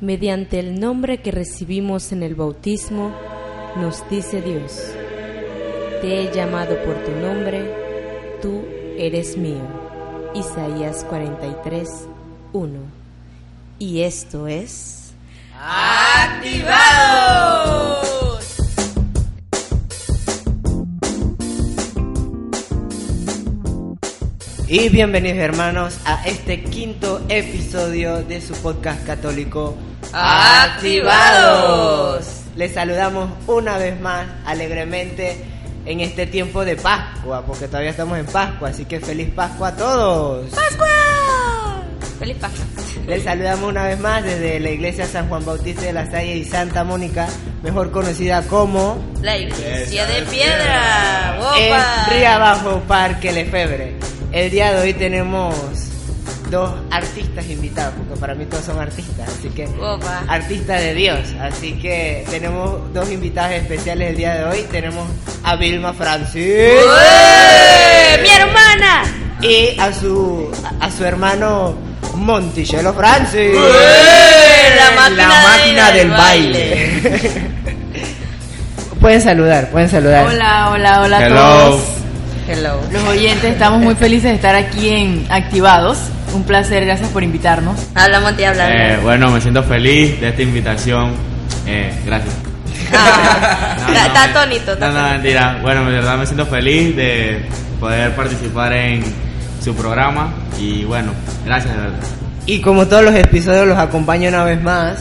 mediante el nombre que recibimos en el bautismo, nos dice Dios, te he llamado por tu nombre, tú eres mío. Isaías 43, 1. Y esto es... ¡Activados! Y bienvenidos hermanos a este quinto episodio de su podcast católico ¡Activados! Les saludamos una vez más alegremente en este tiempo de Pascua, porque todavía estamos en Pascua, así que feliz Pascua a todos. ¡Pascua! ¡Feliz Pascua! Les saludamos una vez más desde la iglesia San Juan Bautista de la Salle y Santa Mónica, mejor conocida como La iglesia de piedra. en. Río Abajo Parque Lefebre. El día de hoy tenemos dos artistas invitados, porque para mí todos son artistas, así que Opa. artistas de Dios. Así que tenemos dos invitados especiales el día de hoy. Tenemos a Vilma Francis. ¡Mi hermana! y a su a su hermano Monticello Francis. La máquina, La máquina del del baile. pueden saludar, pueden saludar. Hola, hola, hola a todos. Hello. Los oyentes, estamos muy felices de estar aquí en Activados. Un placer, gracias por invitarnos. Habla Monty, habla. Eh, bueno, me siento feliz de esta invitación. Eh, gracias. Ah, No, está- no, está No, no, mentira. Bueno, de verdad me siento feliz de poder participar en su programa. Y bueno, gracias de verdad. Y como todos los episodios los acompaña una vez más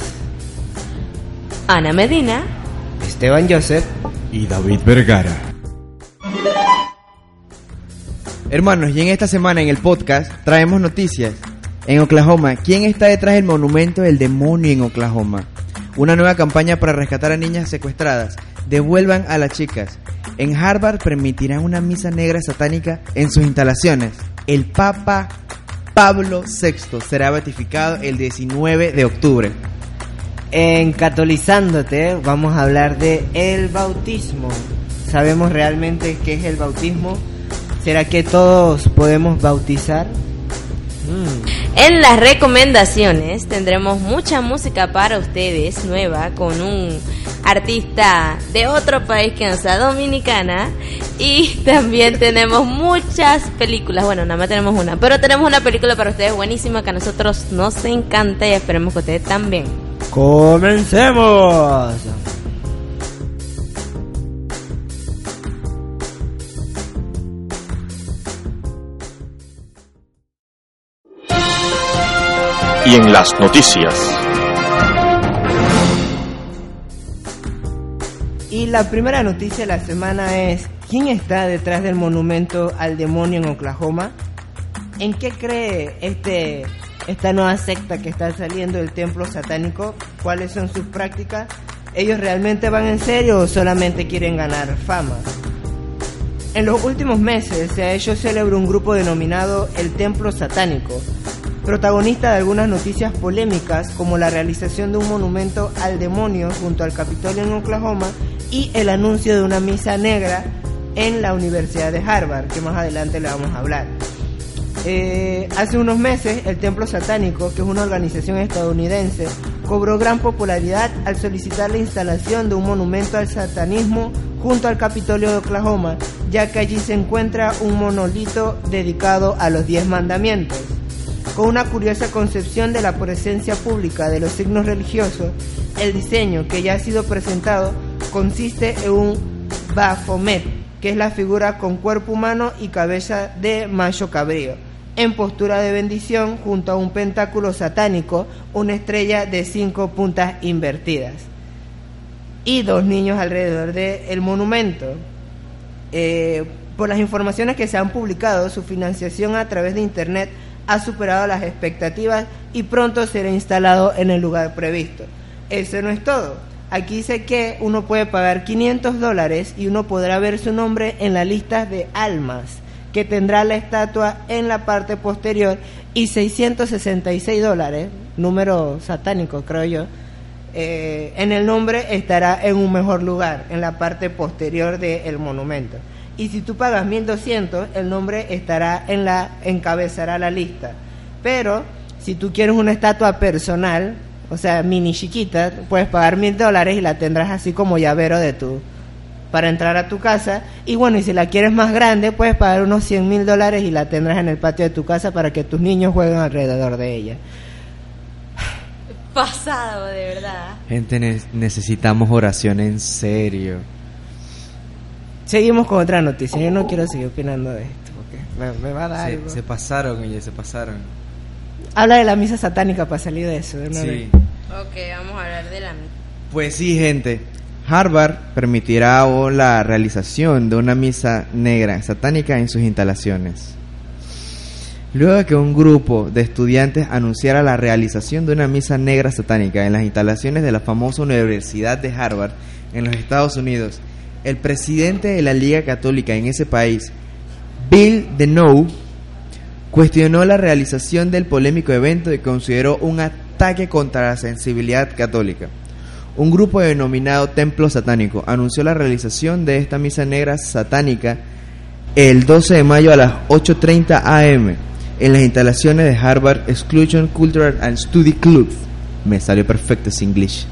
Ana Medina. Esteban Joseph. y David Vergara. Hermanos, y en esta semana en el podcast traemos noticias. En Oklahoma, ¿quién está detrás del monumento del demonio en Oklahoma? Una nueva campaña para rescatar a niñas secuestradas. Devuelvan a las chicas. En Harvard permitirán una misa negra satánica en sus instalaciones. El Papa Pablo VI será beatificado el 19 de octubre. En Catolizándote vamos a hablar de el bautismo. ¿Sabemos realmente qué es el bautismo? ¿Será que todos podemos bautizar? Mm. En las recomendaciones tendremos mucha música para ustedes, nueva, con un artista de otro país que no sea dominicana. Y también tenemos muchas películas. Bueno, nada más tenemos una, pero tenemos una película para ustedes buenísima que a nosotros nos encanta y esperemos que ustedes también. ¡Comencemos! Y en las noticias. Y la primera noticia de la semana es, ¿quién está detrás del monumento al demonio en Oklahoma? ¿En qué cree este, esta nueva secta que está saliendo del templo satánico? ¿Cuáles son sus prácticas? ¿Ellos realmente van en serio o solamente quieren ganar fama? En los últimos meses se ha hecho célebre un grupo denominado el Templo Satánico, protagonista de algunas noticias polémicas como la realización de un monumento al demonio junto al Capitolio en Oklahoma y el anuncio de una misa negra en la Universidad de Harvard, que más adelante le vamos a hablar. Eh, hace unos meses, el Templo Satánico, que es una organización estadounidense, cobró gran popularidad al solicitar la instalación de un monumento al satanismo junto al Capitolio de Oklahoma, ya que allí se encuentra un monolito dedicado a los diez mandamientos. Con una curiosa concepción de la presencia pública de los signos religiosos, el diseño que ya ha sido presentado consiste en un Baphomet, que es la figura con cuerpo humano y cabeza de macho cabrío, en postura de bendición junto a un pentáculo satánico, una estrella de cinco puntas invertidas y dos niños alrededor del monumento. Eh, por las informaciones que se han publicado, su financiación a través de Internet ha superado las expectativas y pronto será instalado en el lugar previsto. Eso no es todo. Aquí dice que uno puede pagar 500 dólares y uno podrá ver su nombre en la lista de almas que tendrá la estatua en la parte posterior y 666 dólares, número satánico creo yo, eh, en el nombre estará en un mejor lugar, en la parte posterior del monumento. Y si tú pagas 1200, el nombre estará en la encabezará la lista. Pero si tú quieres una estatua personal, o sea, mini chiquita, puedes pagar mil dólares y la tendrás así como llavero de tu para entrar a tu casa. Y bueno, y si la quieres más grande, puedes pagar unos 100 mil dólares y la tendrás en el patio de tu casa para que tus niños jueguen alrededor de ella. Pasado, de verdad. Gente, ne- necesitamos oración en serio. Seguimos con otra noticia. Yo no quiero seguir opinando de esto porque me, me va a dar algo. Se, se pasaron, ellos se pasaron. Habla de la misa satánica para salir de eso. de una Sí. vez. Ok, vamos a hablar de la Pues sí, gente. Harvard permitirá o la realización de una misa negra satánica en sus instalaciones. Luego de que un grupo de estudiantes anunciara la realización de una misa negra satánica en las instalaciones de la famosa Universidad de Harvard en los Estados Unidos, el presidente de la Liga Católica en ese país, Bill DeNoe, cuestionó la realización del polémico evento y consideró un ataque contra la sensibilidad católica. Un grupo denominado Templo Satánico anunció la realización de esta misa negra satánica el 12 de mayo a las 8.30 am en las instalaciones de Harvard Exclusion Cultural and Study Club. Me salió perfecto ese English.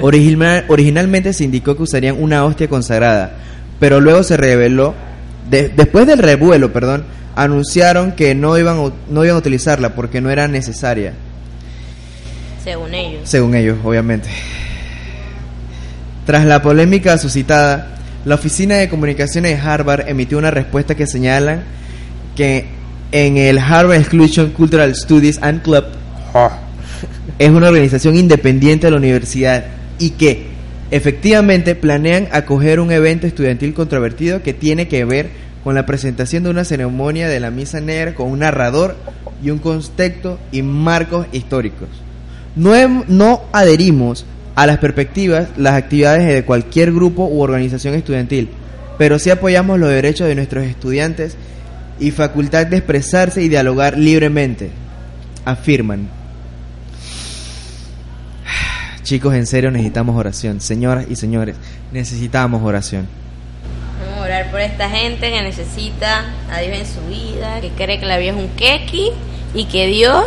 Original- originalmente se indicó que usarían una hostia consagrada, pero luego se reveló, de- después del revuelo, perdón, anunciaron que no iban, a- no iban a utilizarla porque no era necesaria, según ellos. según ellos, obviamente. Tras la polémica suscitada, la Oficina de Comunicaciones de Harvard emitió una respuesta que señala que en el Harvard Exclusion Cultural Studies and Club es una organización independiente de la universidad y que efectivamente planean acoger un evento estudiantil controvertido que tiene que ver con la presentación de una ceremonia de la misa negra con un narrador y un contexto y marcos históricos. No, adherimos a las perspectivas, las actividades de cualquier grupo u organización estudiantil, pero sí apoyamos los derechos de nuestros estudiantes y facultad de expresarse y dialogar libremente, afirman. Chicos, en serio necesitamos oración. Señoras y señores, necesitamos oración. Vamos a orar por esta gente que necesita a Dios en su vida, que cree que la vida es un keki y que Dios,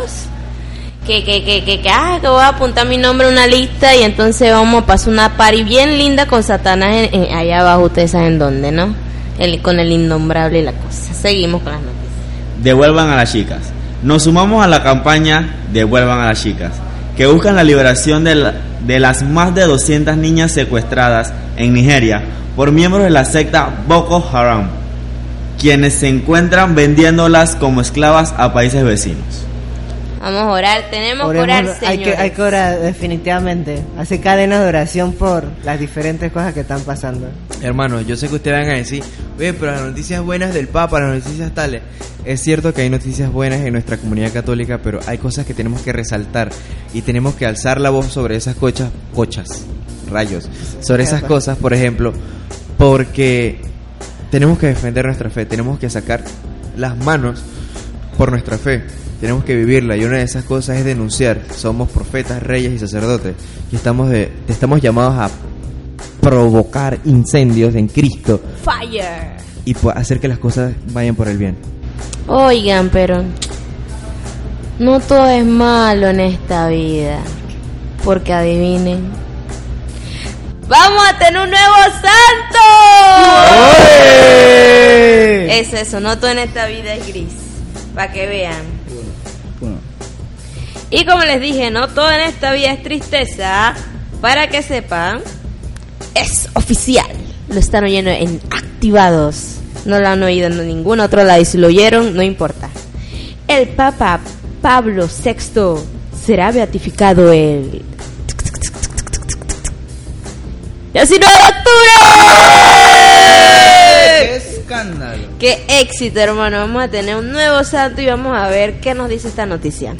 que, que, que, que, que, ah, que voy a apuntar mi nombre en una lista y entonces vamos a pasar una party bien linda con Satanás en- en- allá abajo, ustedes saben dónde, ¿no? El, con el innombrable y la cosa. Seguimos con las noticias. Devuelvan a las chicas. Nos sumamos a la campaña Devuelvan a las chicas, que buscan la liberación de, la- de las más de 200 niñas secuestradas en Nigeria por miembros de la secta Boko Haram, quienes se encuentran vendiéndolas como esclavas a países vecinos. Vamos a orar, tenemos que Oremos, orar, hay, que, señores. hay que orar definitivamente. Hacer cadenas de oración por las diferentes cosas que están pasando. Hermanos, yo sé que ustedes van a decir, oye, pero las noticias buenas del Papa, las noticias tales. Es cierto que hay noticias buenas en nuestra comunidad católica, pero hay cosas que tenemos que resaltar y tenemos que alzar la voz sobre esas cochas, cochas, rayos, sobre esas cosas, por ejemplo, porque tenemos que defender nuestra fe, tenemos que sacar las manos por nuestra fe. Tenemos que vivirla y una de esas cosas es denunciar. Somos profetas, reyes y sacerdotes y estamos de, estamos llamados a provocar incendios en Cristo Fire. y hacer que las cosas vayan por el bien. Oigan, pero no todo es malo en esta vida. Porque adivinen. ¡Vamos a tener un nuevo santo! Es eso, no todo en esta vida es gris. Para que vean. Y como les dije, no todo en esta vida es tristeza. Para que sepan, es oficial. Lo están oyendo en activados. No lo han oído en ningún otro lado y si lo oyeron, no importa. El Papa Pablo VI será beatificado el 19 de octubre. escándalo! Qué éxito, hermano. Vamos a tener un nuevo santo y vamos a ver qué nos dice esta noticia.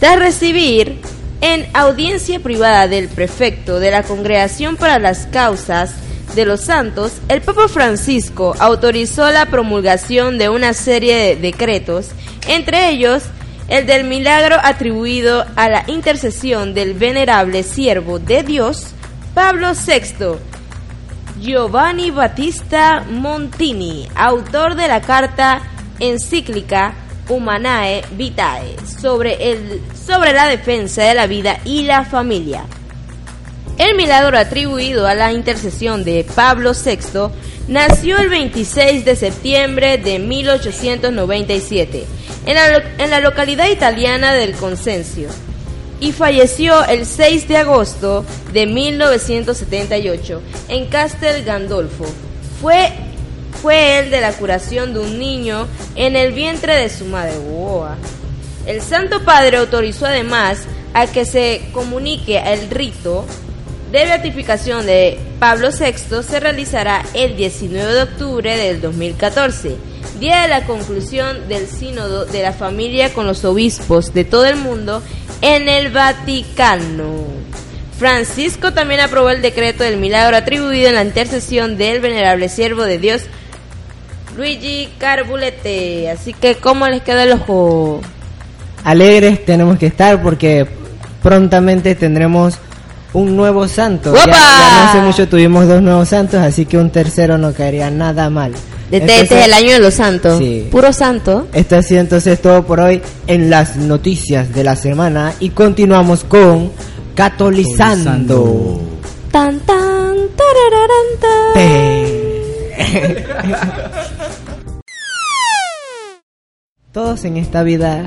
Tras recibir en audiencia privada del prefecto de la Congregación para las Causas de los Santos, el Papa Francisco autorizó la promulgación de una serie de decretos, entre ellos el del milagro atribuido a la intercesión del venerable siervo de Dios, Pablo VI, Giovanni Battista Montini, autor de la carta encíclica Humanae Vitae sobre, el, sobre la defensa de la vida y la familia. El milagro atribuido a la intercesión de Pablo VI nació el 26 de septiembre de 1897 en la, en la localidad italiana del Consensio y falleció el 6 de agosto de 1978 en Castel Gandolfo. Fue, fue el de la curación de un niño en el vientre de su madre. Wow. El Santo Padre autorizó además a que se comunique el rito de beatificación de Pablo VI se realizará el 19 de octubre del 2014, día de la conclusión del sínodo de la familia con los obispos de todo el mundo en el Vaticano. Francisco también aprobó el decreto del milagro atribuido en la intercesión del venerable siervo de Dios Luigi Carbulete. Así que, ¿cómo les queda el ojo? Alegres tenemos que estar porque prontamente tendremos un nuevo santo. Ya, ya no hace mucho tuvimos dos nuevos santos, así que un tercero no caería nada mal. Este, este Entonces, es el año de los santos. Sí. Puro santo. Esto ha sido entonces todo por hoy en las noticias de la semana y continuamos con Catolizando. Tan tan tarararán, tan. Todos en esta vida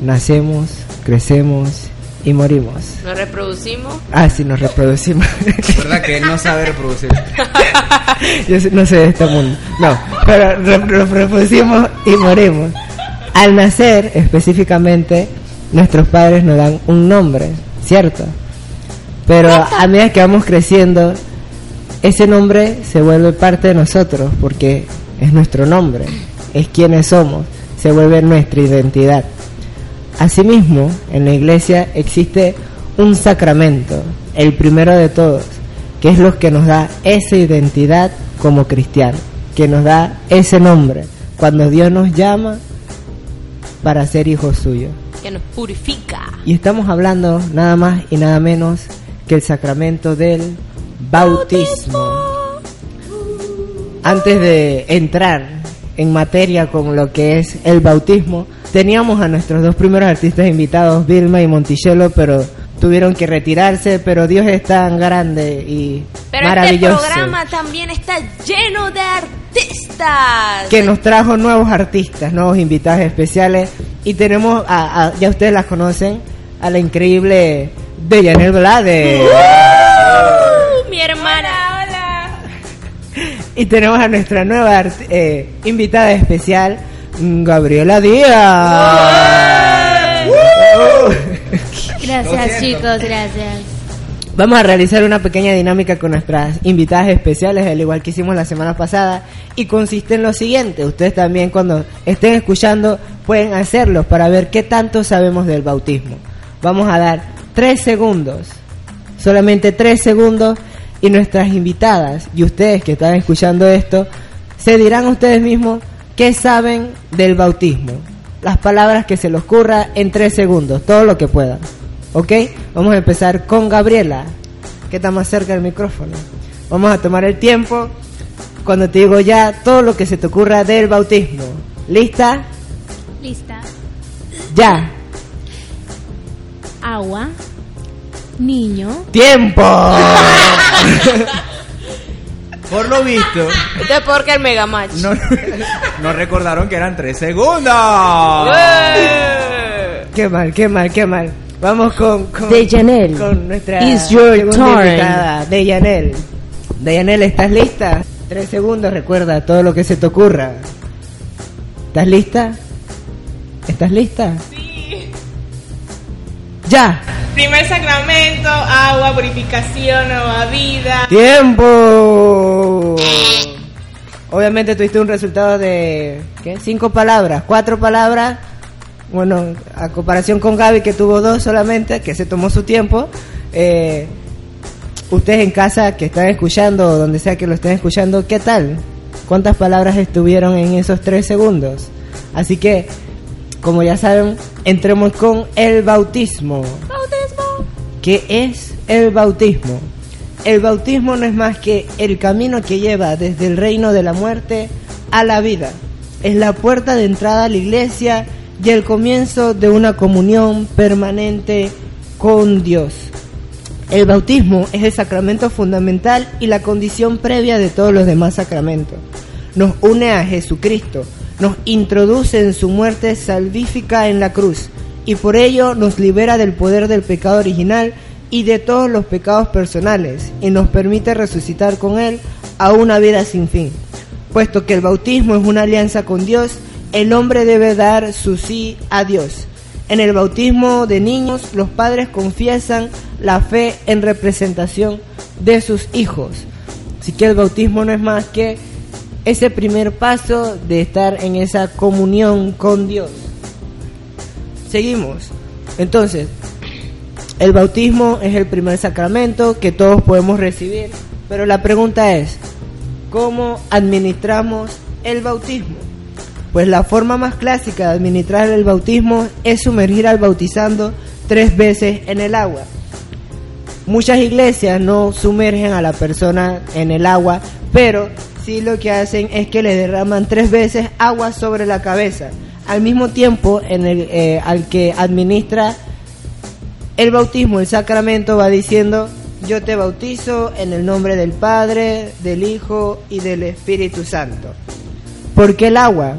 nacemos, crecemos y morimos. Nos reproducimos. Ah, sí, nos reproducimos. ¿Verdad que no sabe reproducir? Yo no sé de este mundo. No, pero re- nos reproducimos y morimos. Al nacer, específicamente, nuestros padres nos dan un nombre, ¿cierto? Pero a medida que vamos creciendo, ese nombre se vuelve parte de nosotros porque es nuestro nombre, es quienes somos, se vuelve nuestra identidad. Asimismo, en la iglesia existe un sacramento, el primero de todos, que es lo que nos da esa identidad como cristianos, que nos da ese nombre, cuando Dios nos llama para ser hijos suyos. Que nos purifica. Y estamos hablando nada más y nada menos que el sacramento del bautismo. Antes de entrar en materia con lo que es el bautismo, teníamos a nuestros dos primeros artistas invitados, Vilma y Monticello, pero tuvieron que retirarse, pero Dios es tan grande y Pero este programa también está lleno de artistas. que nos trajo nuevos artistas, nuevos invitados especiales y tenemos a, a- ya ustedes las conocen, a la increíble Deyanel Blades. Uh, mi hermana. Y tenemos a nuestra nueva eh, invitada especial, mm, Gabriela Díaz. Gracias chicos, gracias. Vamos a realizar una pequeña dinámica con nuestras invitadas especiales, al igual que hicimos la semana pasada, y consiste en lo siguiente. Ustedes también cuando estén escuchando pueden hacerlo para ver qué tanto sabemos del bautismo. Vamos a dar tres segundos, solamente tres segundos, y nuestras invitadas y ustedes que están escuchando esto, se dirán ustedes mismos qué saben del bautismo. Las palabras que se les ocurra en tres segundos, todo lo que puedan. ¿Ok? Vamos a empezar con Gabriela, que está más cerca del micrófono. Vamos a tomar el tiempo cuando te digo ya todo lo que se te ocurra del bautismo. ¿Lista? Lista. Ya. Agua. Niño. ¡Tiempo! Por lo visto, Esto es porque el Mega Match. no, no recordaron que eran tres segundos. ¡Eh! qué mal, qué mal, qué mal. Vamos con, con, Deyanel, con nuestra it's your turn. invitada, Deyanel. Deyanel, ¿estás lista? Tres segundos, recuerda todo lo que se te ocurra. ¿Estás lista? ¿Estás lista? Sí. ¡Ya! Primer sacramento, agua, purificación, nueva vida. ¡Tiempo! Obviamente tuviste un resultado de ¿qué? cinco palabras, cuatro palabras. Bueno, a comparación con Gaby que tuvo dos solamente, que se tomó su tiempo. Eh, ustedes en casa que están escuchando, donde sea que lo estén escuchando, ¿qué tal? ¿Cuántas palabras estuvieron en esos tres segundos? Así que, como ya saben, entremos con el bautismo. ¿Qué es el bautismo? El bautismo no es más que el camino que lleva desde el reino de la muerte a la vida. Es la puerta de entrada a la iglesia y el comienzo de una comunión permanente con Dios. El bautismo es el sacramento fundamental y la condición previa de todos los demás sacramentos. Nos une a Jesucristo, nos introduce en su muerte salvífica en la cruz y por ello nos libera del poder del pecado original y de todos los pecados personales y nos permite resucitar con Él a una vida sin fin. Puesto que el bautismo es una alianza con Dios, el hombre debe dar su sí a Dios. En el bautismo de niños, los padres confiesan la fe en representación de sus hijos. Así que el bautismo no es más que ese primer paso de estar en esa comunión con Dios. Seguimos. Entonces, el bautismo es el primer sacramento que todos podemos recibir, pero la pregunta es, ¿cómo administramos el bautismo? Pues la forma más clásica de administrar el bautismo es sumergir al bautizando tres veces en el agua. Muchas iglesias no sumergen a la persona en el agua, pero sí lo que hacen es que le derraman tres veces agua sobre la cabeza, al mismo tiempo en el eh, al que administra el bautismo, el sacramento va diciendo, yo te bautizo en el nombre del Padre, del Hijo y del Espíritu Santo. ¿Por qué el agua?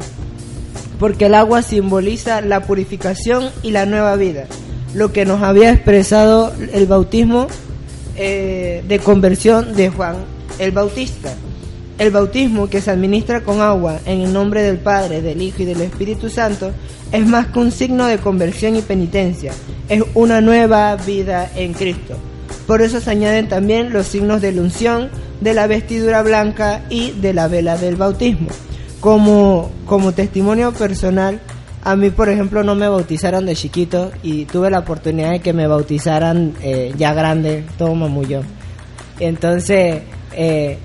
Porque el agua simboliza la purificación y la nueva vida, lo que nos había expresado el bautismo eh, de conversión de Juan el Bautista. El bautismo que se administra con agua en el nombre del Padre, del Hijo y del Espíritu Santo es más que un signo de conversión y penitencia, es una nueva vida en Cristo. Por eso se añaden también los signos de la unción, de la vestidura blanca y de la vela del bautismo. Como, como testimonio personal, a mí, por ejemplo, no me bautizaron de chiquito y tuve la oportunidad de que me bautizaran eh, ya grande, todo mamullón. Entonces, eh,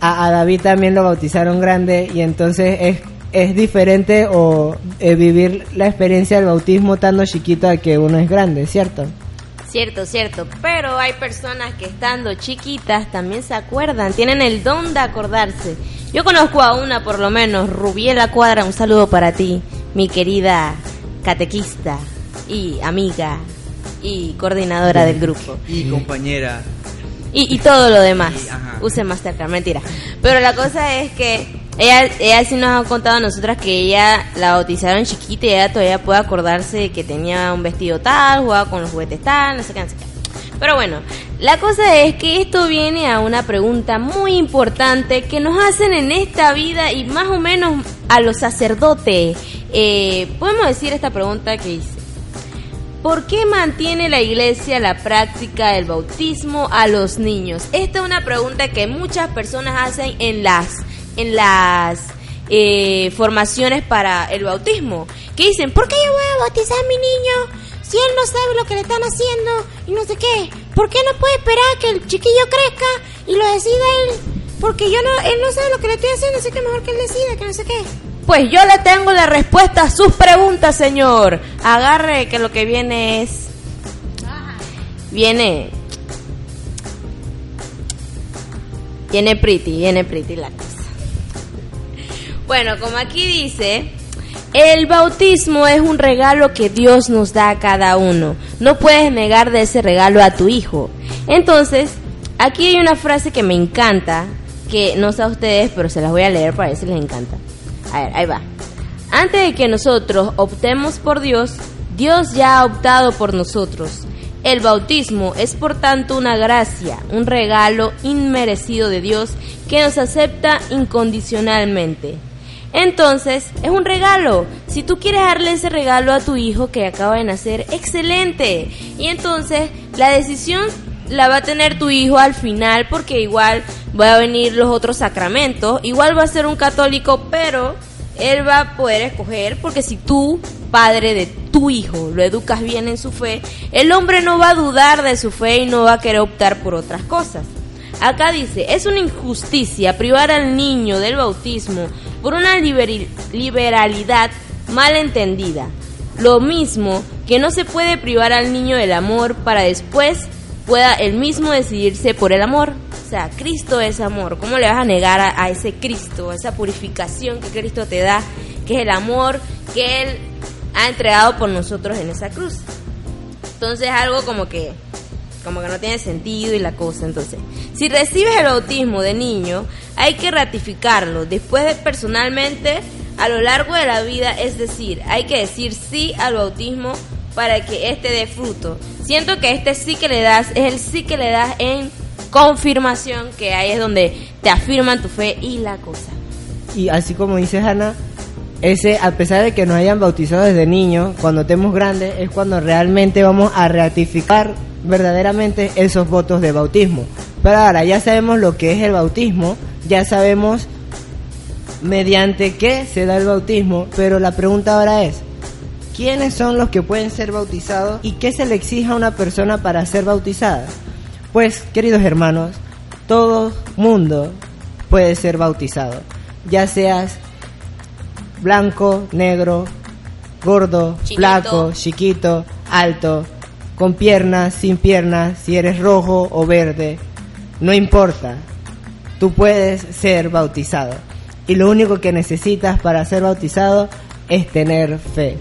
a, a David también lo bautizaron grande y entonces es es diferente o eh, vivir la experiencia del bautismo estando chiquito a que uno es grande, ¿cierto? Cierto, cierto, pero hay personas que estando chiquitas también se acuerdan, tienen el don de acordarse. Yo conozco a una por lo menos, Rubiela Cuadra, un saludo para ti, mi querida catequista y amiga y coordinadora del grupo. Y compañera. Y, y todo lo demás. Y. Use Mastercard, mentira. Pero la cosa es que ella, ella sí nos ha contado a nosotras que ella la bautizaron chiquita y ella todavía puede acordarse de que tenía un vestido tal, jugaba con los juguetes tal, no sé qué, no sé qué. Pero bueno, la cosa es que esto viene a una pregunta muy importante que nos hacen en esta vida y más o menos a los sacerdotes. Eh, podemos decir esta pregunta que ¿Por qué mantiene la iglesia la práctica del bautismo a los niños? Esta es una pregunta que muchas personas hacen en las, en las eh, formaciones para el bautismo. Que dicen, ¿por qué yo voy a bautizar a mi niño si él no sabe lo que le están haciendo y no sé qué? ¿Por qué no puede esperar que el chiquillo crezca y lo decida él? Porque yo no, él no sabe lo que le estoy haciendo, así que mejor que él decida, que no sé qué. Pues yo le tengo la respuesta a sus preguntas, señor. Agarre que lo que viene es... Viene... Viene pretty, viene pretty la cosa. Bueno, como aquí dice, el bautismo es un regalo que Dios nos da a cada uno. No puedes negar de ese regalo a tu hijo. Entonces, aquí hay una frase que me encanta, que no sé a ustedes, pero se las voy a leer para ver si les encanta. A ver, ahí va. Antes de que nosotros optemos por Dios, Dios ya ha optado por nosotros. El bautismo es por tanto una gracia, un regalo inmerecido de Dios que nos acepta incondicionalmente. Entonces, es un regalo. Si tú quieres darle ese regalo a tu hijo que acaba de nacer, excelente. Y entonces, la decisión la va a tener tu hijo al final porque igual va a venir los otros sacramentos, igual va a ser un católico, pero él va a poder escoger porque si tú, padre de tu hijo, lo educas bien en su fe, el hombre no va a dudar de su fe y no va a querer optar por otras cosas. Acá dice, es una injusticia privar al niño del bautismo por una liberalidad mal entendida. Lo mismo que no se puede privar al niño del amor para después pueda él mismo decidirse por el amor. O sea, Cristo es amor. ¿Cómo le vas a negar a, ese Cristo, esa purificación que Cristo te da, que es el amor que Él ha entregado por nosotros en esa cruz. Entonces algo como que como que no tiene sentido y la cosa. Entonces, si recibes el bautismo de niño, hay que ratificarlo después de personalmente a lo largo de la vida, es decir, hay que decir sí al bautismo para que este dé fruto. Siento que este sí que le das es el sí que le das en confirmación, que ahí es donde te afirman tu fe y la cosa. Y así como dice Ana, ese, a pesar de que nos hayan bautizado desde niños, cuando estemos grandes es cuando realmente vamos a ratificar verdaderamente esos votos de bautismo. Pero ahora ya sabemos lo que es el bautismo, ya sabemos mediante qué se da el bautismo, pero la pregunta ahora es, ¿quiénes son los que pueden ser bautizados y qué se le exige a una persona para ser bautizada? Pues, queridos hermanos, todo mundo puede ser bautizado, ya seas blanco, negro, gordo, flaco, chiquito, alto, con piernas, sin piernas, si eres rojo o verde, no importa, tú puedes ser bautizado. Y lo único que necesitas para ser bautizado es tener fe.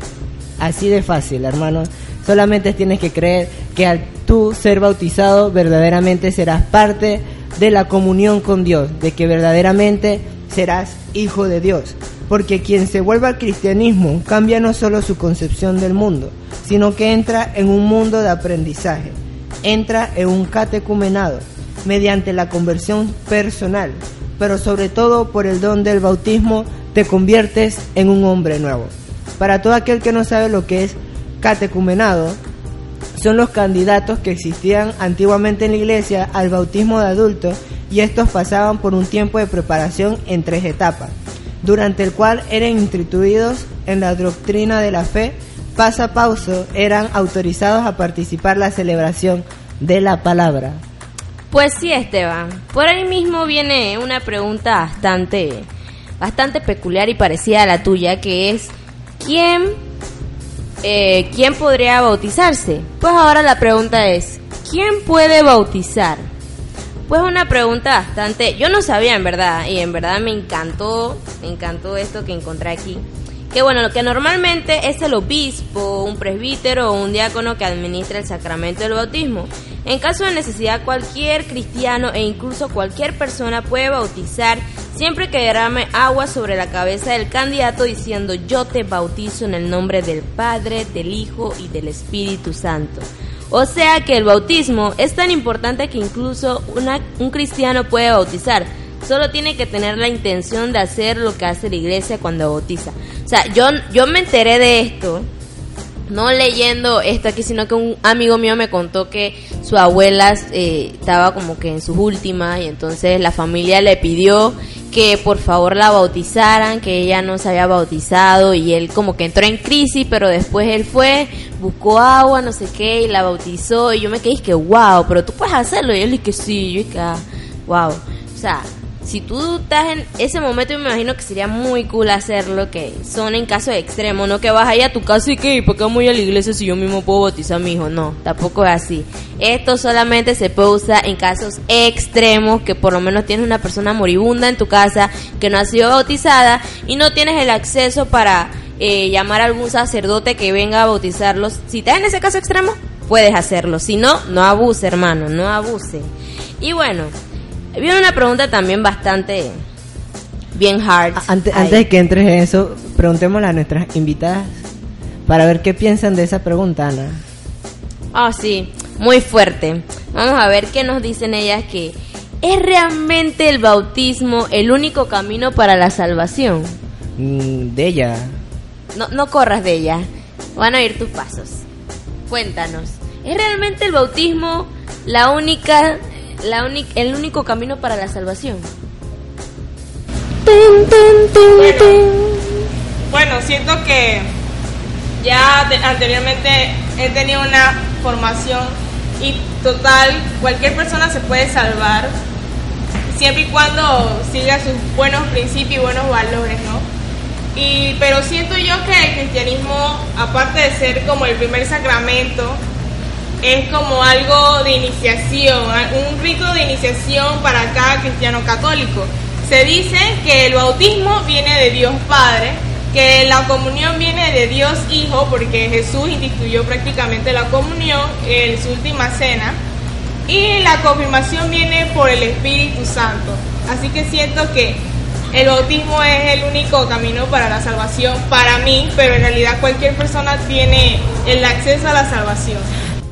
Así de fácil, hermanos. Solamente tienes que creer que al tú ser bautizado verdaderamente serás parte de la comunión con Dios, de que verdaderamente serás hijo de Dios. Porque quien se vuelve al cristianismo cambia no solo su concepción del mundo, sino que entra en un mundo de aprendizaje, entra en un catecumenado, mediante la conversión personal, pero sobre todo por el don del bautismo te conviertes en un hombre nuevo. Para todo aquel que no sabe lo que es catecumenado, son los candidatos que existían antiguamente en la iglesia al bautismo de adultos y estos pasaban por un tiempo de preparación en tres etapas, durante el cual eran instituidos en la doctrina de la fe, paso a paso eran autorizados a participar la celebración de la palabra. Pues sí, Esteban. Por ahí mismo viene una pregunta bastante, bastante peculiar y parecida a la tuya, que es ¿quién, eh, quién podría bautizarse? Pues ahora la pregunta es ¿quién puede bautizar? Pues una pregunta bastante, yo no sabía en verdad y en verdad me encantó, me encantó esto que encontré aquí. Que bueno, lo que normalmente es el obispo, un presbítero o un diácono que administra el sacramento del bautismo. En caso de necesidad, cualquier cristiano e incluso cualquier persona puede bautizar siempre que derrame agua sobre la cabeza del candidato diciendo yo te bautizo en el nombre del Padre, del Hijo y del Espíritu Santo. O sea que el bautismo es tan importante que incluso un cristiano puede bautizar. Solo tiene que tener la intención de hacer lo que hace la iglesia cuando bautiza. O sea, yo, yo me enteré de esto no leyendo esto aquí, sino que un amigo mío me contó que su abuela eh, estaba como que en sus últimas y entonces la familia le pidió que por favor la bautizaran, que ella no se había bautizado y él como que entró en crisis, pero después él fue, buscó agua, no sé qué, y la bautizó y yo me quedé que wow, pero tú puedes hacerlo y él dije que sí, yo dije, ah, wow, o sea, si tú estás en ese momento, yo me imagino que sería muy cool hacerlo, que son en casos extremos, no que vas allá a tu casa y que, ¿por qué voy a la iglesia si yo mismo puedo bautizar a mi hijo? No, tampoco es así. Esto solamente se puede usar en casos extremos, que por lo menos tienes una persona moribunda en tu casa que no ha sido bautizada y no tienes el acceso para eh, llamar a algún sacerdote que venga a bautizarlos. Si estás en ese caso extremo, puedes hacerlo. Si no, no abuse, hermano, no abuse. Y bueno, viene una pregunta también bastante bien hard. Antes, antes de que entres en eso, preguntémosle a nuestras invitadas para ver qué piensan de esa pregunta, Ana. Ah, sí, muy fuerte. Vamos a ver qué nos dicen ellas que ¿es realmente el bautismo el único camino para la salvación? Mm, de ella. No, no corras de ella. Van a oír tus pasos. Cuéntanos. ¿Es realmente el bautismo la única, la el único camino para la salvación? Bueno, siento que ya de- anteriormente he tenido una formación y total, cualquier persona se puede salvar siempre y cuando siga sus buenos principios y buenos valores, ¿no? Y, pero siento yo que el cristianismo, aparte de ser como el primer sacramento, es como algo de iniciación, un rito de iniciación para cada cristiano católico. Se dice que el bautismo viene de Dios Padre, que la comunión viene de Dios Hijo, porque Jesús instituyó prácticamente la comunión en su última cena, y la confirmación viene por el Espíritu Santo. Así que siento que el bautismo es el único camino para la salvación para mí, pero en realidad cualquier persona tiene el acceso a la salvación.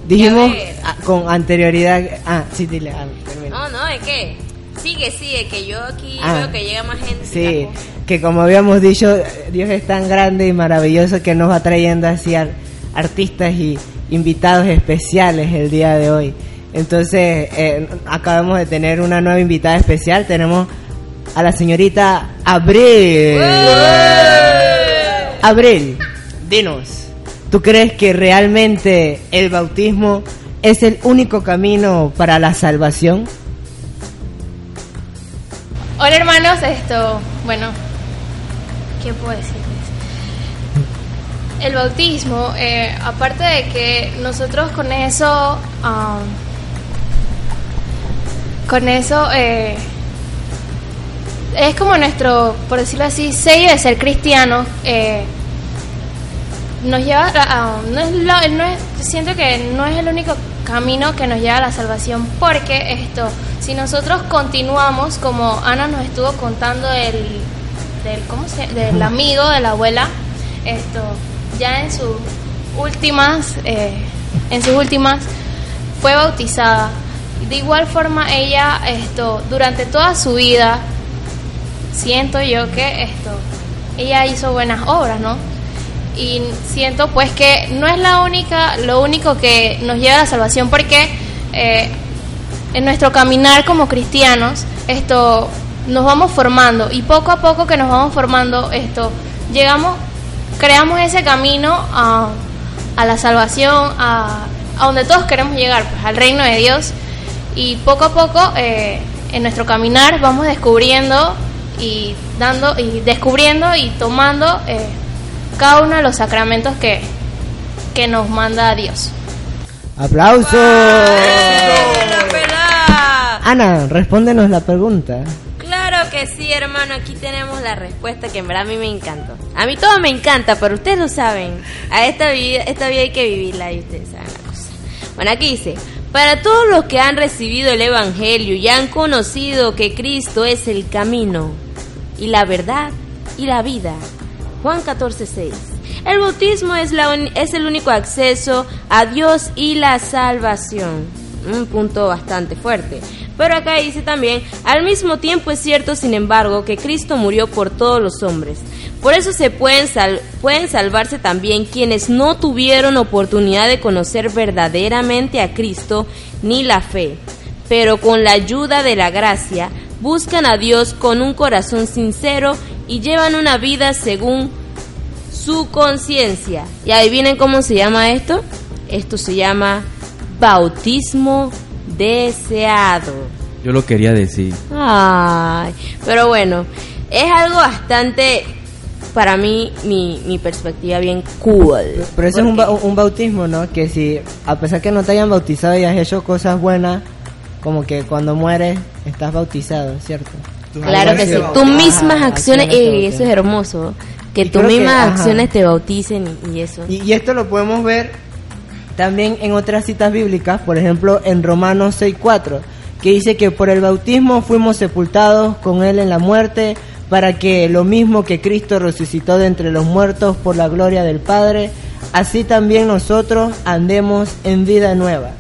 Dijimos a con anterioridad. Ah, sí, dile, ah, termina. No, no, es que sigue, sigue, que yo aquí Ah. veo que llega más gente. Sí, que como habíamos dicho, Dios es tan grande y maravilloso que nos va trayendo así ar- artistas y invitados especiales el día de hoy. Entonces, eh, acabamos de tener una nueva invitada especial. Tenemos a la señorita Abril. Abril, dinos, ¿tú crees que realmente el bautismo es el único camino para la salvación? Hola hermanos, esto, bueno, ¿qué puedo decirles? El bautismo, eh, aparte de que nosotros con eso, ah, con eso, eh, es como nuestro, por decirlo así, sello de ser cristianos. eh, nos lleva a, a- no es lo- no es, siento que no es el único camino que nos lleva a la salvación porque esto si nosotros continuamos como Ana nos estuvo contando del del cómo se del amigo de la abuela esto ya en sus últimas eh, en sus últimas fue bautizada. De igual forma ella esto durante toda su vida siento yo que esto ella hizo buenas obras no y siento pues que no es la única lo único que nos lleva a la salvación porque eh, en nuestro caminar como cristianos esto nos vamos formando y poco a poco que nos vamos formando esto llegamos creamos ese camino a, a la salvación a, a donde todos queremos llegar pues al reino de Dios y poco a poco eh, en nuestro caminar vamos descubriendo y dando y descubriendo y tomando eh, cada uno de los sacramentos que, que nos manda Dios. ¡Aplausos! Ana, respóndenos la pregunta. Claro que sí, hermano. Aquí tenemos la respuesta que en verdad a mí me encantó. A mí todo me encanta, pero ustedes lo saben. A esta vida, esta vida hay que vivirla y ustedes saben la cosa. Bueno, aquí dice, para todos los que han recibido el Evangelio y han conocido que Cristo es el camino y la verdad y la vida. Juan 14:6. El bautismo es, la es el único acceso a Dios y la salvación. Un punto bastante fuerte. Pero acá dice también, al mismo tiempo es cierto, sin embargo, que Cristo murió por todos los hombres. Por eso se pueden, sal- pueden salvarse también quienes no tuvieron oportunidad de conocer verdaderamente a Cristo ni la fe. Pero con la ayuda de la gracia, buscan a Dios con un corazón sincero y llevan una vida según su conciencia. ¿Y adivinen cómo se llama esto? Esto se llama bautismo deseado. Yo lo quería decir. Ay, pero bueno, es algo bastante, para mí, mi, mi perspectiva bien cool. Pero eso es un, Porque- ba- un bautismo, ¿no? Que si, a pesar que no te hayan bautizado y has hecho cosas buenas, como que cuando mueres estás bautizado, ¿cierto? Claro que sí, tus mismas acciones, eh, eso es hermoso, que Y tus que, mismas acciones te bauticen y, y eso. Y, y esto lo podemos ver también en otras citas bíblicas, por ejemplo en Romanos 6.4, que dice que por el bautismo fuimos sepultados con Él en la muerte, para que lo mismo que Cristo resucitó de entre los muertos por la gloria del Padre, así también nosotros andemos en vida nueva.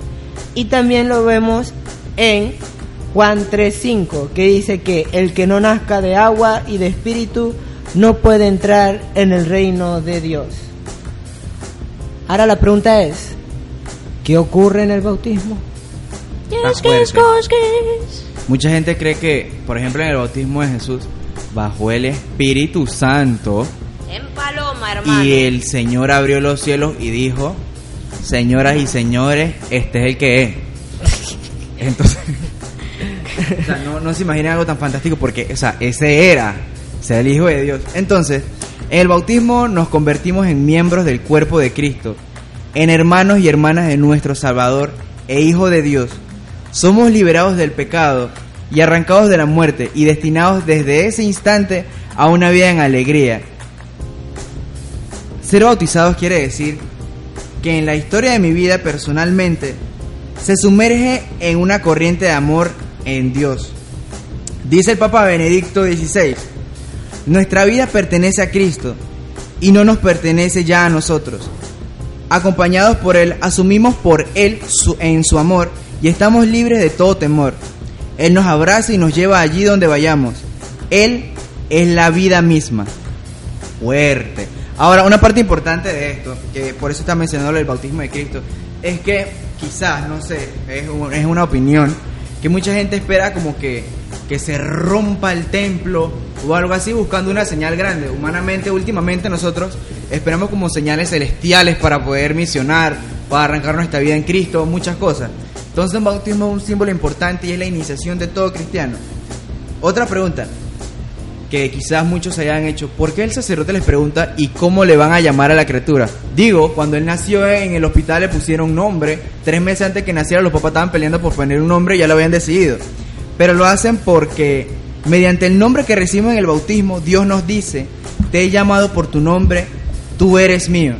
Y también lo vemos en Juan 3.5, que dice que el que no nazca de agua y de espíritu no puede entrar en el reino de Dios. Ahora la pregunta es, ¿qué ocurre en el bautismo? Mucha gente cree que, por ejemplo, en el bautismo de Jesús, bajó el Espíritu Santo En paloma, hermano. y el Señor abrió los cielos y dijo, señoras y señores, este es el que es. Entonces, o sea, no, se imaginen algo tan fantástico porque, o sea, ese era, ser el Hijo de Dios. Entonces, en el bautismo nos convertimos en miembros del cuerpo de Cristo, en hermanos y hermanas de nuestro Salvador e Hijo de Dios. Somos liberados del pecado y arrancados de la muerte y destinados desde ese instante a una vida en alegría. ser bautizados quiere decir que en la historia de mi vida personalmente se sumerge en una corriente de amor en Dios. Dice el Papa Benedicto XVI, nuestra vida pertenece a Cristo y no nos pertenece ya a nosotros. Acompañados por Él, asumimos por Él su- en su amor y estamos libres de todo temor. Él nos abraza y nos lleva allí donde vayamos. Él es la vida misma. Fuerte. Ahora, una parte importante de esto, que por eso está mencionando el bautismo de Cristo, es que quizás, no sé, es, un- es una opinión, que mucha gente espera como que, que se rompa el templo o algo así buscando una señal grande. Humanamente, últimamente nosotros esperamos como señales celestiales para poder misionar, para arrancar nuestra vida en Cristo, muchas cosas. Entonces, un bautismo es un símbolo importante y es la iniciación de todo cristiano. Otra pregunta que quizás muchos hayan hecho, ¿por qué el sacerdote les pregunta y cómo le van a llamar a la criatura? Digo, cuando él nació en el hospital le pusieron nombre, tres meses antes que naciera los papás estaban peleando por poner un nombre y ya lo habían decidido. Pero lo hacen porque mediante el nombre que recibimos en el bautismo, Dios nos dice, te he llamado por tu nombre, tú eres mío.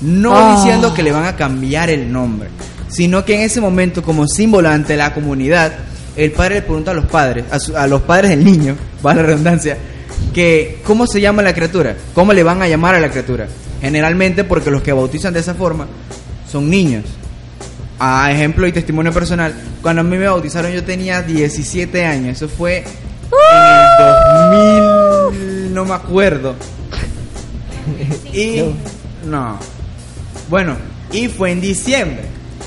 No Ah. diciendo que le van a cambiar el nombre, sino que en ese momento, como símbolo ante la comunidad, el padre le pregunta a los padres, a, su- a los padres del niño, va la redundancia, que cómo se llama la criatura, cómo le van a llamar a la criatura. Generalmente porque los que bautizan de esa forma son niños. A ejemplo y testimonio personal, cuando a mí me bautizaron yo tenía 17 años, eso fue en el 2000, no me acuerdo. Y no. Bueno, y fue en diciembre.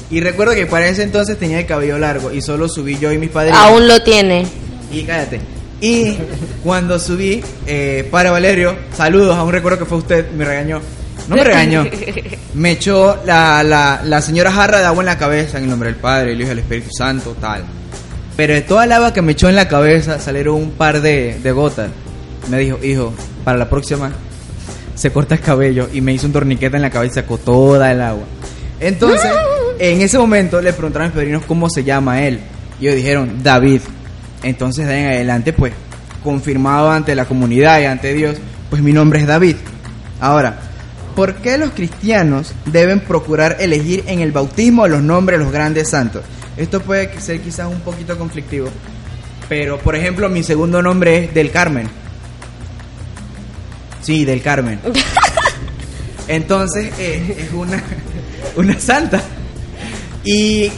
Y recuerdo que para ese entonces tenía el cabello largo y solo subí yo y mis padres. Aún lo tiene. Y cállate. Y cuando subí, eh, para Valerio, saludos, aún recuerdo que fue usted, me regañó. No me regañó. Me echó la, la, la señora jarra de agua en la cabeza en el nombre del Padre, el Hijo y el Espíritu Santo, tal. Pero de toda el agua que me echó en la cabeza salieron un par de, de gotas. Me dijo, hijo, para la próxima se corta el cabello y me hizo un torniquete en la cabeza sacó toda el agua. Entonces, en ese momento le preguntaron a mis padrinos cómo se llama él. Y ellos dijeron, David. Entonces, de en adelante, pues, confirmado ante la comunidad y ante Dios, pues mi nombre es David. Ahora, ¿por qué los cristianos deben procurar elegir en el bautismo los nombres de los grandes santos? Esto puede ser quizás un poquito conflictivo, pero por ejemplo, mi segundo nombre es Del Carmen. Sí, Del Carmen. Entonces, eh, es una, una santa. Y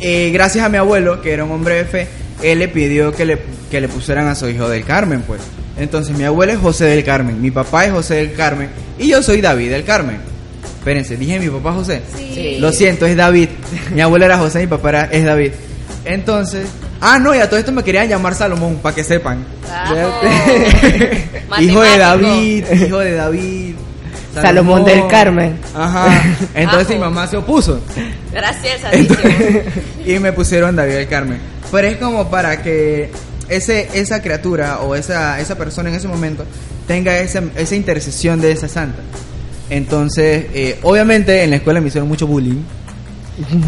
eh, gracias a mi abuelo, que era un hombre de fe, él le pidió que le, que le pusieran a su hijo del Carmen, pues. Entonces, mi abuelo es José del Carmen, mi papá es José del Carmen, y yo soy David del Carmen. Espérense, dije mi papá José. Sí. Lo siento, es David. Mi abuelo era José, mi papá era, es David. Entonces, ah, no, y a todo esto me querían llamar Salomón, para que sepan. hijo de. David, hijo de David. Salomón del Carmen. Ajá. Entonces mi Ajo. mamá se opuso. Gracias, Alísimo. y me pusieron David del Carmen. Pero es como para que ese, esa criatura o esa, esa persona en ese momento tenga esa, esa intercesión de esa santa. Entonces, eh, obviamente en la escuela me hicieron mucho bullying.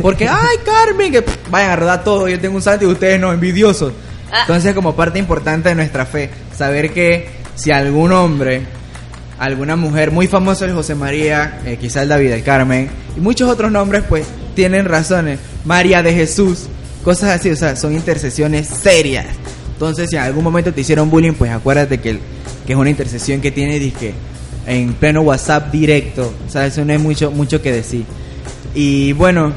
Porque, ay, Carmen, que pff, vayan a rodar todo, yo tengo un santo y ustedes no, envidiosos. Ah. Entonces, como parte importante de nuestra fe, saber que si algún hombre, alguna mujer muy famosa es José María, eh, quizás el David del Carmen, y muchos otros nombres, pues tienen razones. María de Jesús, cosas así, o sea, son intercesiones serias. Entonces, si en algún momento te hicieron bullying, pues acuérdate que, el- que es una intercesión que tiene disque en pleno WhatsApp directo. O sea, eso no es mucho, mucho que decir. Y bueno,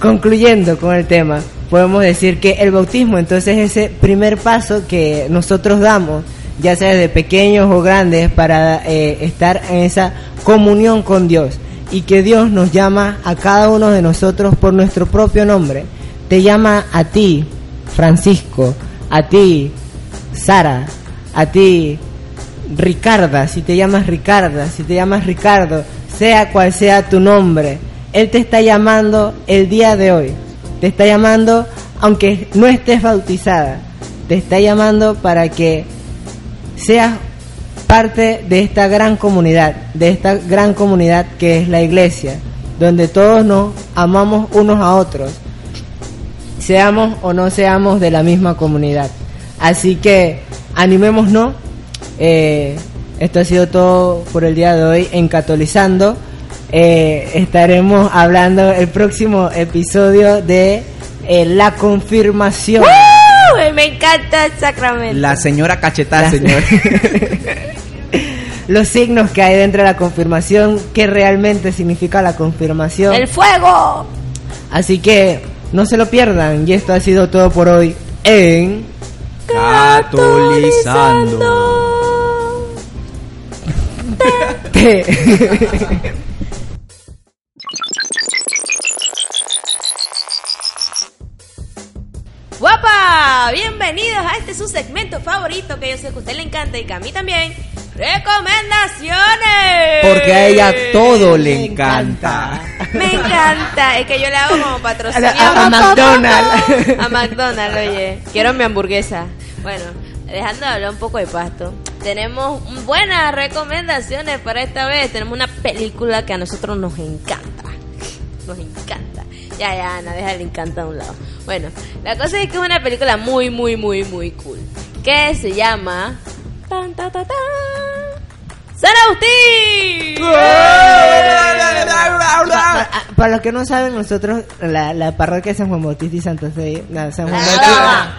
Concluyendo con el tema, podemos decir que el bautismo entonces es ese primer paso que nosotros damos, ya sea de pequeños o grandes, para eh, estar en esa comunión con Dios y que Dios nos llama a cada uno de nosotros por nuestro propio nombre. Te llama a ti, Francisco, a ti, Sara, a ti, Ricarda, si te llamas Ricarda, si te llamas Ricardo, sea cual sea tu nombre, Él te está llamando el día de hoy. Te está llamando, aunque no estés bautizada, te está llamando para que seas parte de esta gran comunidad, de esta gran comunidad que es la iglesia, donde todos nos amamos unos a otros, seamos o no seamos de la misma comunidad. Así que animémonos, eh, esto ha sido todo por el día de hoy en Catolizando. Eh, estaremos hablando el próximo episodio de eh, la confirmación. Me encanta el sacramento. La señora cachetada, La- señor. Los signos que hay dentro de la confirmación, qué realmente significa la confirmación. ¡El fuego! Así que no se lo pierdan. Y esto ha sido todo por hoy en Catolizando. Bienvenidos a este su segmento favorito que yo sé que a usted le encanta y que a mí también. ¡Recomendaciones! Porque a ella todo le encanta. Me encanta. Es que yo le hago como a, patrocinio a- a McDonald's. A McDonald's, oye. Quiero mi hamburguesa. Bueno, dejando de hablar un poco de pasto. Tenemos buenas recomendaciones para esta vez. Tenemos una película que a nosotros nos encanta. Nos encanta. Ya, ya, Ana, deja el encanta a un lado. Bueno, la cosa es que es una película muy, muy, muy, muy cool. Que se llama... Tan, ta, ta, ta, ¡San Agustín! Pa- Para los que no saben, nosotros, la, la parroquia de San Juan Bautista y Santa Fe, no, San Juan Ah. Bautista,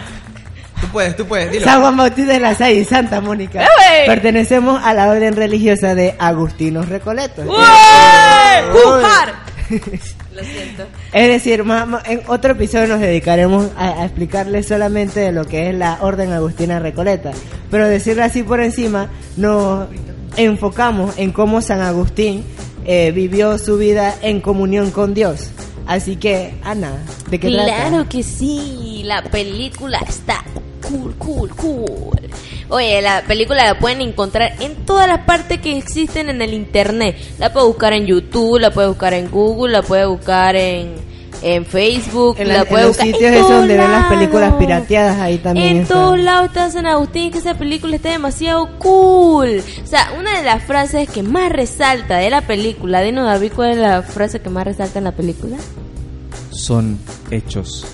Tú puedes, tú puedes, dilo. San Juan Bautista de la Salle y Santa Mónica, ¡Ey! pertenecemos a la orden religiosa de Agustinos Recoletos. ¡Uy! Uy. ¡Pujar! Lo siento. Es decir, ma- en otro episodio nos dedicaremos a, a explicarles solamente de lo que es la Orden Agustina Recoleta. Pero decirlo así por encima, nos enfocamos en cómo San Agustín eh, vivió su vida en comunión con Dios. Así que, Ana, ¿de qué trata? Claro que sí, la película está cool, cool, cool. Oye, la película la pueden encontrar en todas las partes que existen en el internet. La puede buscar en YouTube, la puede buscar en Google, la puede buscar en, en Facebook, En, la, la- en puede los buscar sitios en esos donde ven las lados. películas pirateadas, ahí también En está. todos lados está San Agustín, que esa película está demasiado cool. O sea, una de las frases que más resalta de la película, dinos David, ¿cuál es la frase que más resalta en la película? Son hechos,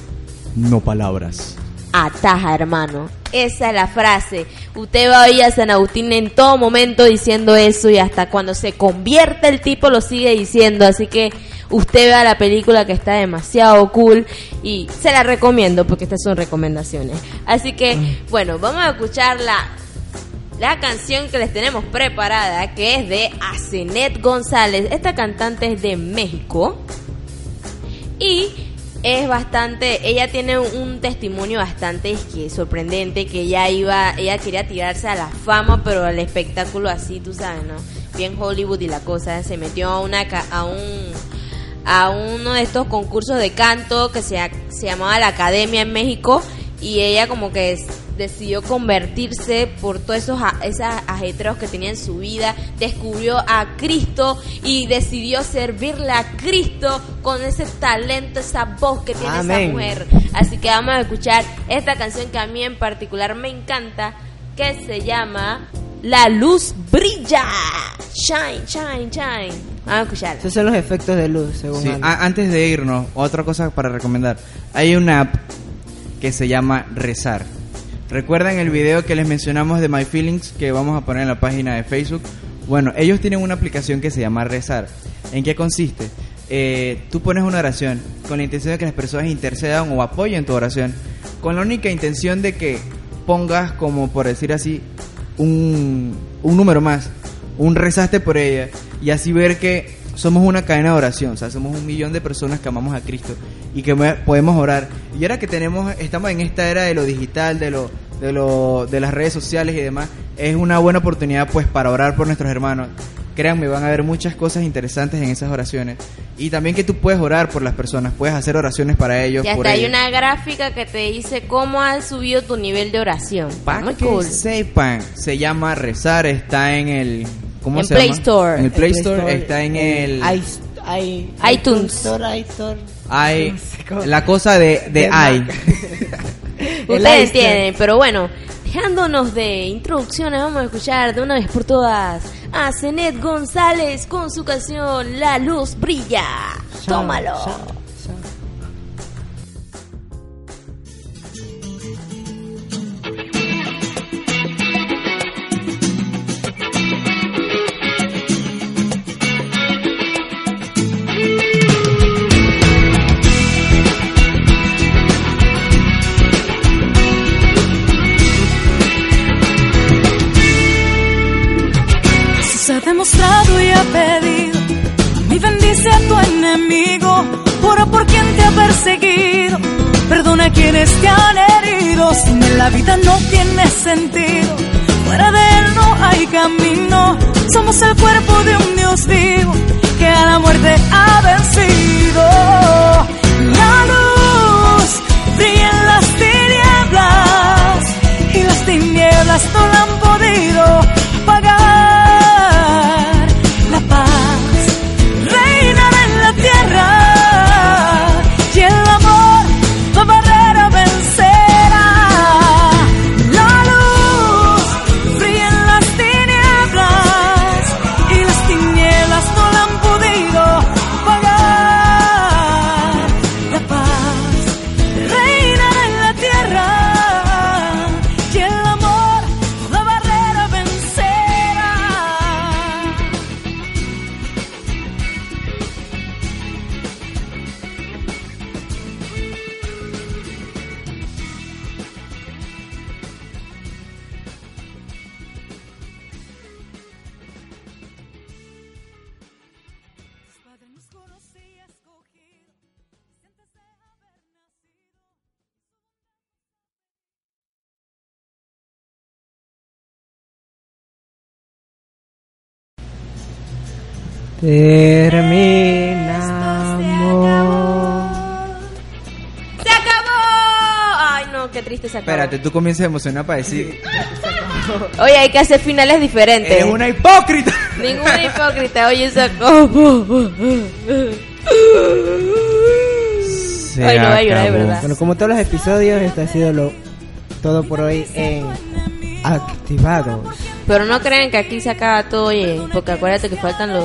no palabras. Ataja, hermano. Esa es la frase. Usted va a oír a San Agustín en todo momento diciendo eso y hasta cuando se convierte el tipo lo sigue diciendo. Así que usted vea la película que está demasiado cool y se la recomiendo porque estas son recomendaciones. Así que, bueno, vamos a escuchar la, la canción que les tenemos preparada que es de Asenet González. Esta cantante es de México. Y es bastante, ella tiene un testimonio bastante que sorprendente, que ella iba, ella quería tirarse a la fama, pero al espectáculo así, tú sabes, ¿no? Bien Hollywood y la cosa, se metió a una a un a uno de estos concursos de canto que se, se llamaba la Academia en México y ella como que decidió convertirse por todos esos a- esos ajetreos que tenía en su vida, descubrió a Cristo y decidió servirle a Cristo con ese talento, esa voz que tiene esa mujer. Así que vamos a escuchar esta canción que a mí en particular me encanta, que se llama La luz brilla. Shine, shine, shine. Vamos a escucharla. Esos son los efectos de luz, según Sí, Ana. a- antes de irnos, otra cosa para recomendar. Hay una app que se llama Rezar. ¿Recuerdan el video que les mencionamos de My Feelings que vamos a poner en la página de Facebook? Bueno, ellos tienen una aplicación que se llama Rezar. ¿En qué consiste? Eh, tú pones una oración con la intención de que las personas intercedan o apoyen tu oración, con la única intención de que pongas como por decir así un, un número más, un rezaste por ella y así ver que somos una cadena de oración, o sea, somos un millón de personas que amamos a Cristo y que podemos orar. Y ahora que tenemos, estamos en esta era de lo digital, de lo, de lo, de las redes sociales y demás, es una buena oportunidad pues para orar por nuestros hermanos. Créanme, van a haber muchas cosas interesantes en esas oraciones. Y también que tú puedes orar por las personas, puedes hacer oraciones para ellos. Y por hasta hay ellos. una gráfica que te dice cómo has subido tu nivel de oración. Para que cool. sepan, se llama Rezar, está en el... ¿Cómo En se Play llama? Store. En el Play El Store, está en el... i- i- iTunes. Store, cómo- la cosa de, de De i. Ustedes entienden, pero bueno, dejándonos de introducciones, vamos a escuchar de una vez por todas a Zenet González con su canción La Luz Brilla. Tómalo. Quienes te han herido. Sin él la vida no tiene sentido, fuera de él no hay camino. Somos el cuerpo de un Dios vivo que a la muerte ha vencido. La luz brilla en las tinieblas y las tinieblas no la Terminamos. ¡Se acabó! Ay, no, qué triste se acabó. Espérate, tú comienzas a emocionar para decir, Oye, hay que hacer finales diferentes. eres una hipócrita. Ninguna hipócrita. Oye, se acabó. Se Ay, no voy a llorar, de acabó. verdad. Bueno, como todos los episodios, este ha sido lo todo por hoy en Activados. Pero no crean que aquí se acaba todo, oye, porque acuérdate que faltan los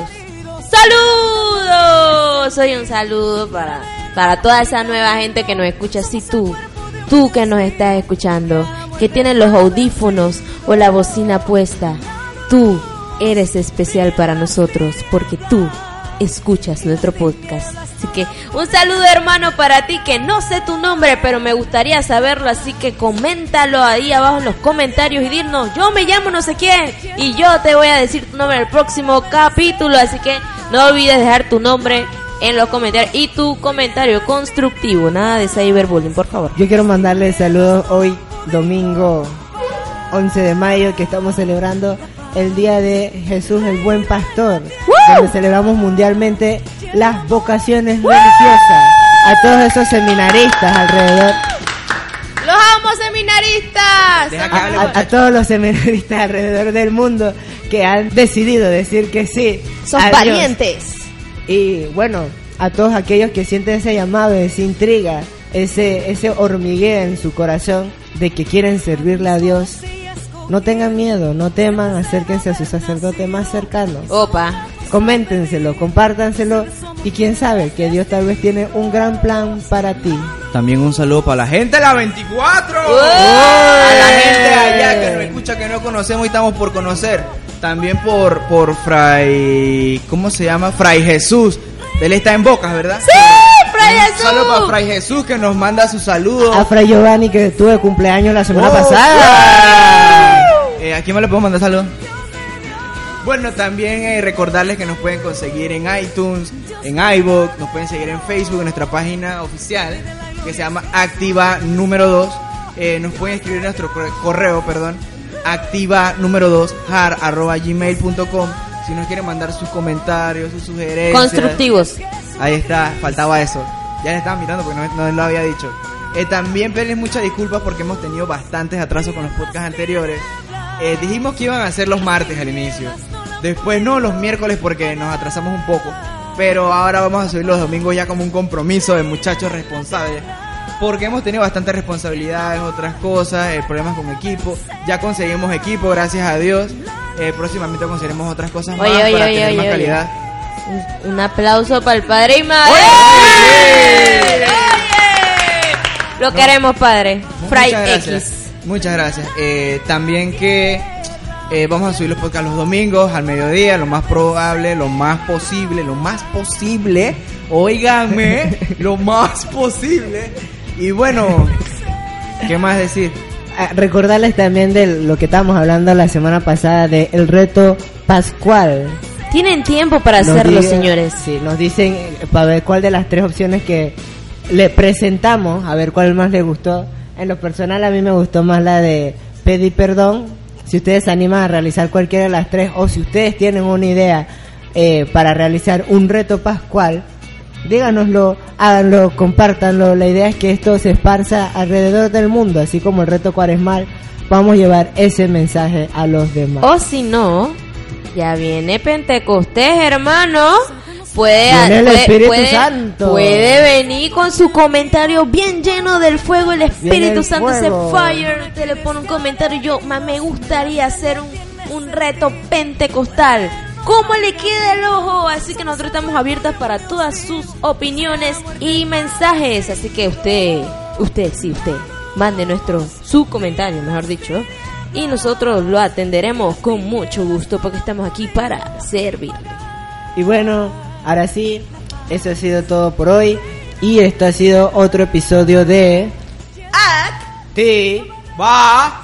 saludos. Soy un saludo para, para toda esa nueva gente que nos escucha. Si tú, tú que nos estás escuchando, que tienes los audífonos o la bocina puesta, tú eres especial para nosotros porque tú escuchas nuestro podcast. Así que un saludo hermano para ti que no sé tu nombre, pero me gustaría saberlo, así que coméntalo ahí abajo en los comentarios y dinos, yo me llamo no sé quién y yo te voy a decir tu nombre en el próximo capítulo, así que no olvides dejar tu nombre en los comentarios y tu comentario constructivo, nada de cyberbullying, por favor. Yo quiero mandarle saludos hoy, domingo 11 de mayo, que estamos celebrando el Día de Jesús el Buen Pastor, donde celebramos mundialmente las vocaciones religiosas. A todos esos seminaristas alrededor, ¡Los amo seminaristas! A, todos los seminaristas alrededor del mundo que han decidido decir que sí. Son a Dios. parientes. Y bueno, a todos aquellos que sienten ese llamado, esa intriga, ese, ese hormigueo en su corazón de que quieren servirle a Dios, no tengan miedo, no teman, acérquense a su sacerdote más cercano. Opa. Coméntenselo, compártanselo y quién sabe que Dios tal vez tiene un gran plan para ti. También un saludo para la gente de la 24. ¡Uy! A la gente allá que nos escucha que no conocemos y estamos por conocer. También por por Fray ¿cómo se llama? Fray Jesús. Él está en Bocas, ¿verdad? ¡Sí! ¡Fray Un Jesús! saludo para Fray Jesús que nos manda su saludo. A Fray Giovanni que tuve cumpleaños la semana Oh, pasada. Eh, ¿A quién me le puedo mandar saludos? Bueno, también eh, recordarles que nos pueden conseguir en iTunes, en iVoox, nos pueden seguir en Facebook, en nuestra página oficial, que se llama Activa número 2. Eh, nos pueden escribir en nuestro corre- correo, perdón, activa número 2, har, arroba gmail.com, si nos quieren mandar sus comentarios, sus sugerencias. Constructivos. Ahí está, faltaba eso. Ya le estaba mirando porque no, no lo había dicho. Eh, también pedirles muchas disculpas porque hemos tenido bastantes atrasos con los podcasts anteriores. Eh, dijimos que iban a ser los martes al inicio. Después no, los miércoles porque nos atrasamos un poco. Pero ahora vamos a subir los domingos ya como un compromiso de muchachos responsables. Porque hemos tenido bastantes responsabilidades, otras cosas, eh, problemas con equipo. Ya conseguimos equipo, gracias a Dios. Eh, próximamente conseguiremos otras cosas Oye, más oye, para oye, tener más calidad. Un, un aplauso para el padre y madre. ¡Oye! ¡Oye! Lo queremos, padre. Fray Muchas gracias. X. Muchas gracias. Eh, también que eh, vamos a subir los podcasts los domingos al mediodía, lo más probable, lo más posible, lo más posible. Óigame, lo más posible. Y bueno, ¿qué más decir? Ah, Recordarles también de lo que estábamos hablando la semana pasada de el reto pascual. Tienen tiempo para Nos hacerlo, diga- señores. Sí, nos dicen eh, para ver cuál de las tres opciones que le presentamos, a ver cuál más le gustó. En lo personal a mí me gustó más la de pedir perdón. Si ustedes se animan a realizar cualquiera de las tres o si ustedes tienen una idea eh, para realizar un reto pascual, díganoslo, háganlo, compártanlo. La idea es que esto se esparza alrededor del mundo, así como el reto cuaresmal. Vamos a llevar ese mensaje a los demás. O si no, ya viene Pentecostés, hermano. Puede, el puede- Espíritu puede- Santo. puede venir con su comentario bien lleno del fuego. El Espíritu el Santo se fire. Te le pone un comentario. Yo, ma, me gustaría hacer un, un reto pentecostal. ¿Cómo le queda el ojo? Así que nosotros estamos abiertas para todas sus opiniones y mensajes. Así que usted, usted, sí, usted, mande nuestro, su comentario, mejor dicho. Y nosotros lo atenderemos con mucho gusto porque estamos aquí para servirle. Y bueno, ahora sí, eso ha sido todo por hoy. Y esto ha sido otro episodio de... ¡Acti! ¡Va!